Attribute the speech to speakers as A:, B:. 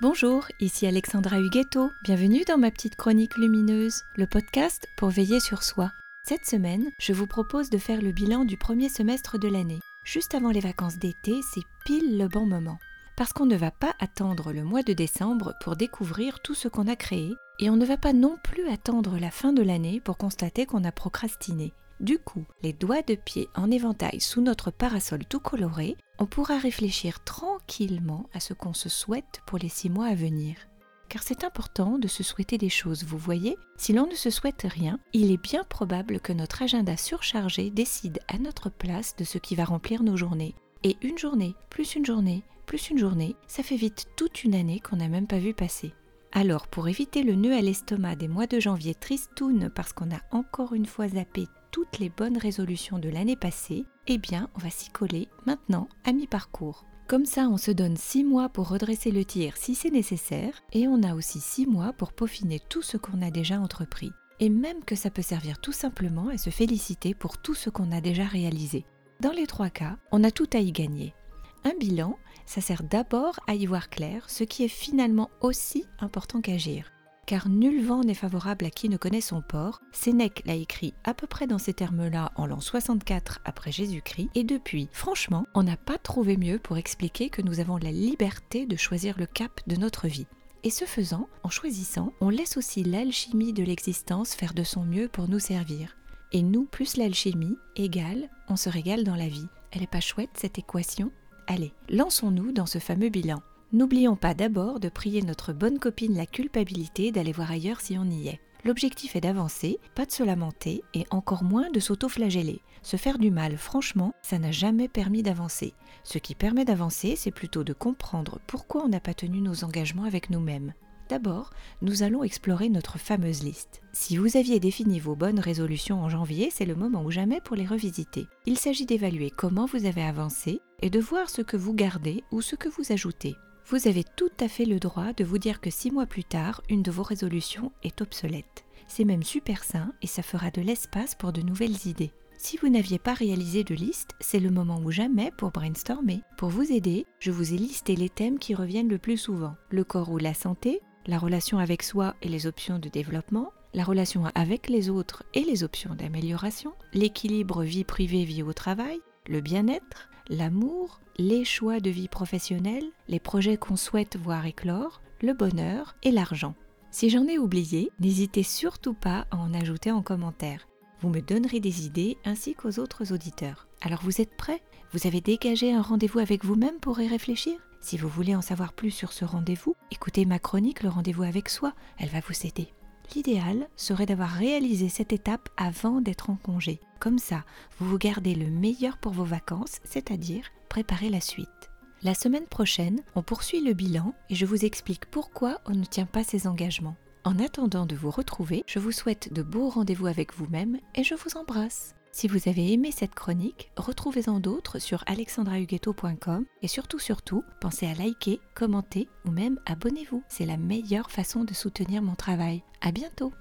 A: Bonjour, ici Alexandra Huguetto. Bienvenue dans ma petite chronique lumineuse, le podcast pour veiller sur soi. Cette semaine, je vous propose de faire le bilan du premier semestre de l'année. Juste avant les vacances d'été, c'est pile le bon moment. Parce qu'on ne va pas attendre le mois de décembre pour découvrir tout ce qu'on a créé, et on ne va pas non plus attendre la fin de l'année pour constater qu'on a procrastiné. Du coup, les doigts de pied en éventail sous notre parasol tout coloré, on pourra réfléchir tranquillement à ce qu'on se souhaite pour les six mois à venir. Car c'est important de se souhaiter des choses, vous voyez, si l'on ne se souhaite rien, il est bien probable que notre agenda surchargé décide à notre place de ce qui va remplir nos journées. Et une journée, plus une journée, plus une journée, ça fait vite toute une année qu'on n'a même pas vu passer. Alors, pour éviter le nœud à l'estomac des mois de janvier tristoun parce qu'on a encore une fois zappé toutes les bonnes résolutions de l'année passée, eh bien, on va s'y coller maintenant à mi-parcours. Comme ça, on se donne 6 mois pour redresser le tir si c'est nécessaire, et on a aussi 6 mois pour peaufiner tout ce qu'on a déjà entrepris. Et même que ça peut servir tout simplement à se féliciter pour tout ce qu'on a déjà réalisé. Dans les trois cas, on a tout à y gagner. Un bilan, ça sert d'abord à y voir clair, ce qui est finalement aussi important qu'agir car nul vent n'est favorable à qui ne connaît son port. Sénèque l'a écrit à peu près dans ces termes-là en l'an 64 après Jésus-Christ, et depuis, franchement, on n'a pas trouvé mieux pour expliquer que nous avons la liberté de choisir le cap de notre vie. Et ce faisant, en choisissant, on laisse aussi l'alchimie de l'existence faire de son mieux pour nous servir. Et nous plus l'alchimie égale, on se régale dans la vie. Elle est pas chouette cette équation? Allez, lançons-nous dans ce fameux bilan. N'oublions pas d'abord de prier notre bonne copine la culpabilité d'aller voir ailleurs si on y est. L'objectif est d'avancer, pas de se lamenter et encore moins de s'auto-flageller. Se faire du mal, franchement, ça n'a jamais permis d'avancer. Ce qui permet d'avancer, c'est plutôt de comprendre pourquoi on n'a pas tenu nos engagements avec nous-mêmes. D'abord, nous allons explorer notre fameuse liste. Si vous aviez défini vos bonnes résolutions en janvier, c'est le moment ou jamais pour les revisiter. Il s'agit d'évaluer comment vous avez avancé et de voir ce que vous gardez ou ce que vous ajoutez vous avez tout à fait le droit de vous dire que six mois plus tard, une de vos résolutions est obsolète. C'est même super sain et ça fera de l'espace pour de nouvelles idées. Si vous n'aviez pas réalisé de liste, c'est le moment ou jamais pour brainstormer. Pour vous aider, je vous ai listé les thèmes qui reviennent le plus souvent. Le corps ou la santé, la relation avec soi et les options de développement, la relation avec les autres et les options d'amélioration, l'équilibre vie privée-vie au travail, le bien-être, l'amour, les choix de vie professionnelle, les projets qu'on souhaite voir éclore, le bonheur et l'argent. Si j'en ai oublié, n'hésitez surtout pas à en ajouter en commentaire. Vous me donnerez des idées ainsi qu'aux autres auditeurs. Alors vous êtes prêts? Vous avez dégagé un rendez-vous avec vous-même pour y réfléchir? Si vous voulez en savoir plus sur ce rendez-vous, écoutez ma chronique Le rendez-vous avec soi, elle va vous aider. L'idéal serait d'avoir réalisé cette étape avant d'être en congé. Comme ça, vous vous gardez le meilleur pour vos vacances, c'est-à-dire préparer la suite. La semaine prochaine, on poursuit le bilan et je vous explique pourquoi on ne tient pas ses engagements. En attendant de vous retrouver, je vous souhaite de beaux rendez-vous avec vous-même et je vous embrasse. Si vous avez aimé cette chronique, retrouvez-en d'autres sur alexandrahuguetto.com et surtout surtout, pensez à liker, commenter ou même abonnez-vous. C'est la meilleure façon de soutenir mon travail. À bientôt.